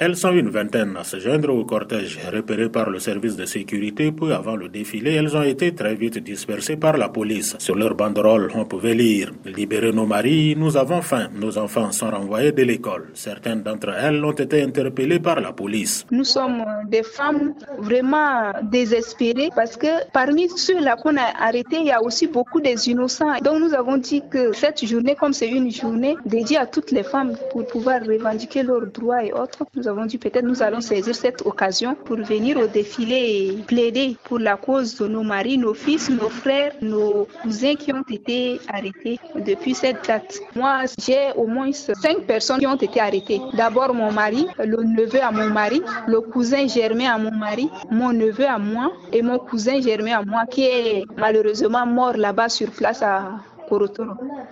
Elles sont une vingtaine à se joindre au cortège repéré par le service de sécurité. Peu avant le défilé, elles ont été très vite dispersées par la police. Sur leur banderole, on pouvait lire Libérez nos maris, nous avons faim. Nos enfants sont renvoyés de l'école. Certaines d'entre elles ont été interpellées par la police. Nous sommes des femmes vraiment désespérées parce que parmi ceux-là qu'on a arrêtés, il y a aussi beaucoup des innocents. Donc nous avons dit que cette journée, comme c'est une journée dédiée à toutes les femmes pour pouvoir revendiquer leurs droits et autres, avons dit peut-être nous allons saisir cette occasion pour venir au défilé et plaider pour la cause de nos maris, nos fils, nos frères, nos cousins qui ont été arrêtés depuis cette date. Moi, j'ai au moins cinq personnes qui ont été arrêtées. D'abord mon mari, le neveu à mon mari, le cousin germain à mon mari, mon neveu à moi et mon cousin germain à moi qui est malheureusement mort là-bas sur place à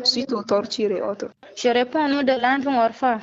suite aux tortures et autres. Je réponds au nom de l'enfant orphelin.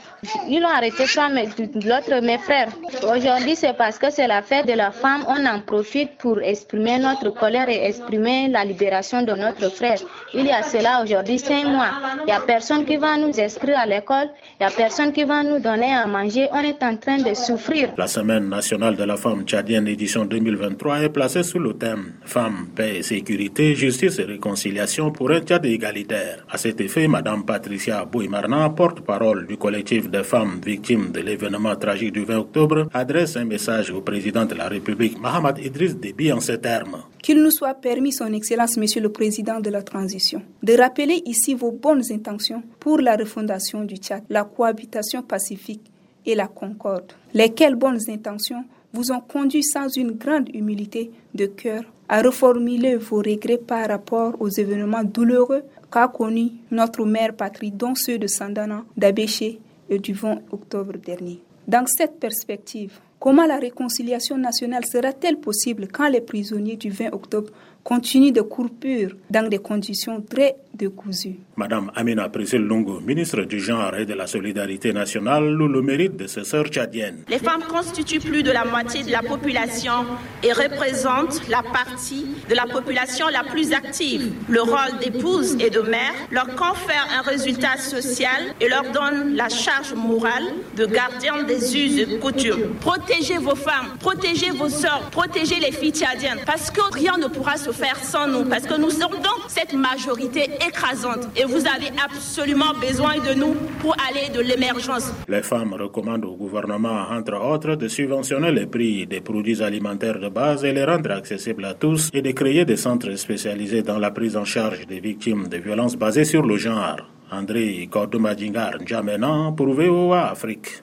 Ils l'ont arrêté mais l'autre, mes frères. Aujourd'hui, c'est parce que c'est la fête de la femme. On en profite pour exprimer notre colère et exprimer la libération de notre frère. Il y a cela aujourd'hui cinq mois. Il n'y a personne qui va nous inscrire à l'école. Il n'y a personne qui va nous donner à manger. On est en train de souffrir. La Semaine nationale de la femme tchadienne édition 2023 est placée sous le thème Femmes, paix et sécurité, justice et réconciliation pour un Tchad égalitaire. À cet effet, Madame Patricia Bouimarna, porte-parole du collectif des femmes victimes de l'événement tragique du 20 octobre, adresse un message au président de la République, Mohamed Idriss Déby, en ces termes. Qu'il nous soit permis, Son Excellence, Monsieur le Président de la Transition, de rappeler ici vos bonnes intentions pour la refondation du Tchad, la cohabitation pacifique et la concorde. Lesquelles bonnes intentions vous ont conduit sans une grande humilité de cœur à reformuler vos regrets par rapport aux événements douloureux qu'a connus notre mère patrie, dont ceux de Sandana, d'Abéché et du 20 octobre dernier. Dans cette perspective, comment la réconciliation nationale sera-t-elle possible quand les prisonniers du 20 octobre continue de courir dans des conditions très décousues? Madame Amina Priscille Lungo, ministre du Genre et de la Solidarité nationale, loue le mérite de ses sœurs tchadiennes. Les femmes constituent plus de la moitié de la population et représentent la partie de la population la plus active. Le rôle d'épouse et de mère leur confère un résultat social et leur donne la charge morale de gardien des us et coutumes. Protégez vos femmes, protégez vos sœurs, protégez les filles tchadiennes parce que rien ne pourra se faire sans nous, parce que nous sommes donc cette majorité écrasante et vous avez absolument besoin de nous pour aller de l'émergence. Les femmes recommandent au gouvernement, entre autres, de subventionner les prix des produits alimentaires de base et les rendre accessibles à tous et de créer des centres spécialisés dans la prise en charge des victimes de violences basées sur le genre. André Kordomadingar Djamena pour VOA Afrique.